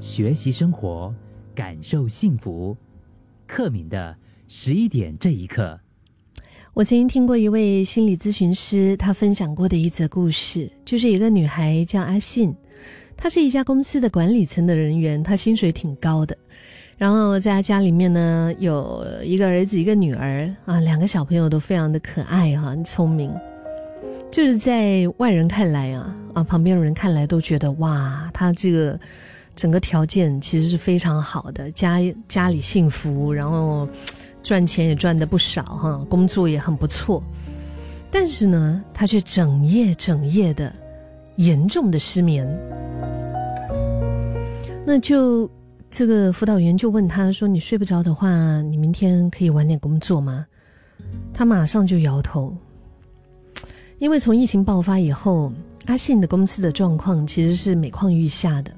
学习生活，感受幸福。克敏的十一点这一刻，我曾经听过一位心理咨询师他分享过的一则故事，就是一个女孩叫阿信，她是一家公司的管理层的人员，她薪水挺高的。然后在她家里面呢，有一个儿子，一个女儿啊，两个小朋友都非常的可爱哈，很聪明。就是在外人看来啊啊，旁边的人看来都觉得哇，她这个。整个条件其实是非常好的，家家里幸福，然后赚钱也赚的不少哈，工作也很不错。但是呢，他却整夜整夜的严重的失眠。那就这个辅导员就问他说：“你睡不着的话，你明天可以晚点工作吗？”他马上就摇头，因为从疫情爆发以后，阿信的公司的状况其实是每况愈下的。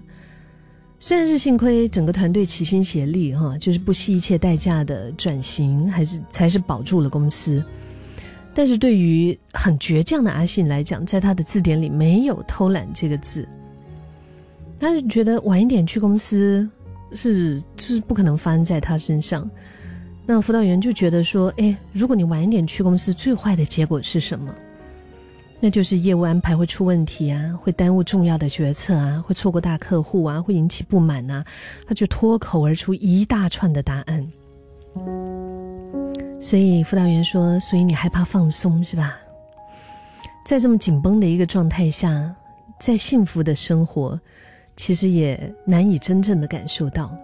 虽然是幸亏整个团队齐心协力，哈，就是不惜一切代价的转型，还是才是保住了公司。但是对于很倔强的阿信来讲，在他的字典里没有偷懒这个字。他就觉得晚一点去公司是是不可能发生在他身上。那辅导员就觉得说，哎，如果你晚一点去公司，最坏的结果是什么？那就是业务安排会出问题啊，会耽误重要的决策啊，会错过大客户啊，会引起不满啊，他就脱口而出一大串的答案。所以辅导员说：“所以你害怕放松是吧？在这么紧绷的一个状态下，再幸福的生活，其实也难以真正的感受到。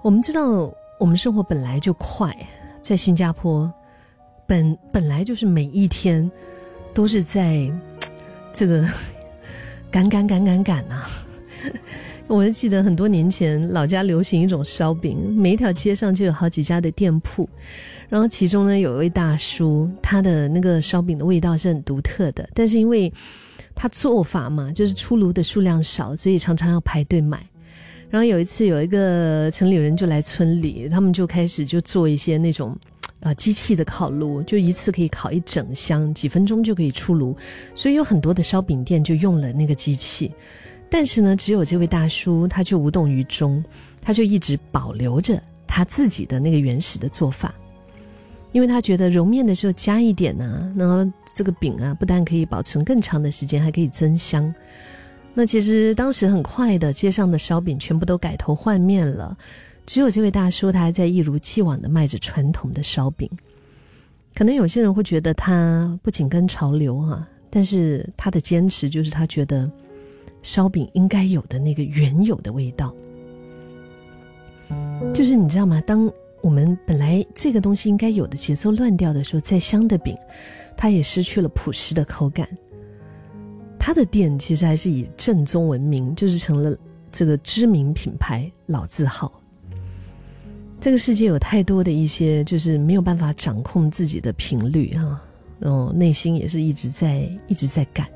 我们知道，我们生活本来就快，在新加坡，本本来就是每一天。”都是在这个赶赶赶赶赶啊！我还记得很多年前，老家流行一种烧饼，每一条街上就有好几家的店铺，然后其中呢有一位大叔，他的那个烧饼的味道是很独特的，但是因为他做法嘛，就是出炉的数量少，所以常常要排队买。然后有一次有一个城里人就来村里，他们就开始就做一些那种。啊，机器的烤炉就一次可以烤一整箱，几分钟就可以出炉，所以有很多的烧饼店就用了那个机器。但是呢，只有这位大叔他就无动于衷，他就一直保留着他自己的那个原始的做法，因为他觉得揉面的时候加一点呢，然后这个饼啊不但可以保存更长的时间，还可以增香。那其实当时很快的，街上的烧饼全部都改头换面了。只有这位大叔，他还在一如既往的卖着传统的烧饼。可能有些人会觉得他不紧跟潮流哈，但是他的坚持就是他觉得烧饼应该有的那个原有的味道。就是你知道吗？当我们本来这个东西应该有的节奏乱掉的时候，再香的饼，它也失去了朴实的口感。他的店其实还是以正宗闻名，就是成了这个知名品牌老字号。这个世界有太多的一些，就是没有办法掌控自己的频率哈，嗯，内心也是一直在一直在赶。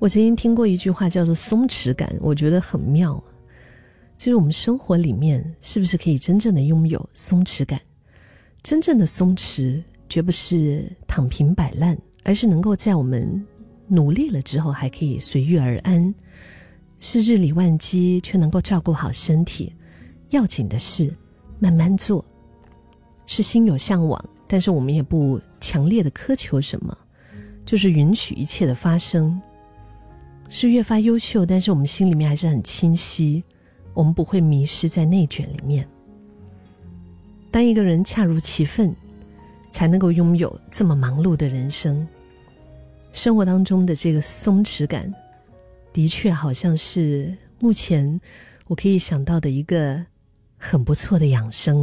我曾经听过一句话叫做“松弛感”，我觉得很妙。就是我们生活里面是不是可以真正的拥有松弛感？真正的松弛，绝不是躺平摆烂，而是能够在我们努力了之后，还可以随遇而安，是日理万机却能够照顾好身体。要紧的是。慢慢做，是心有向往，但是我们也不强烈的苛求什么，就是允许一切的发生。是越发优秀，但是我们心里面还是很清晰，我们不会迷失在内卷里面。当一个人恰如其分，才能够拥有这么忙碌的人生。生活当中的这个松弛感，的确好像是目前我可以想到的一个。很不错的养生啊。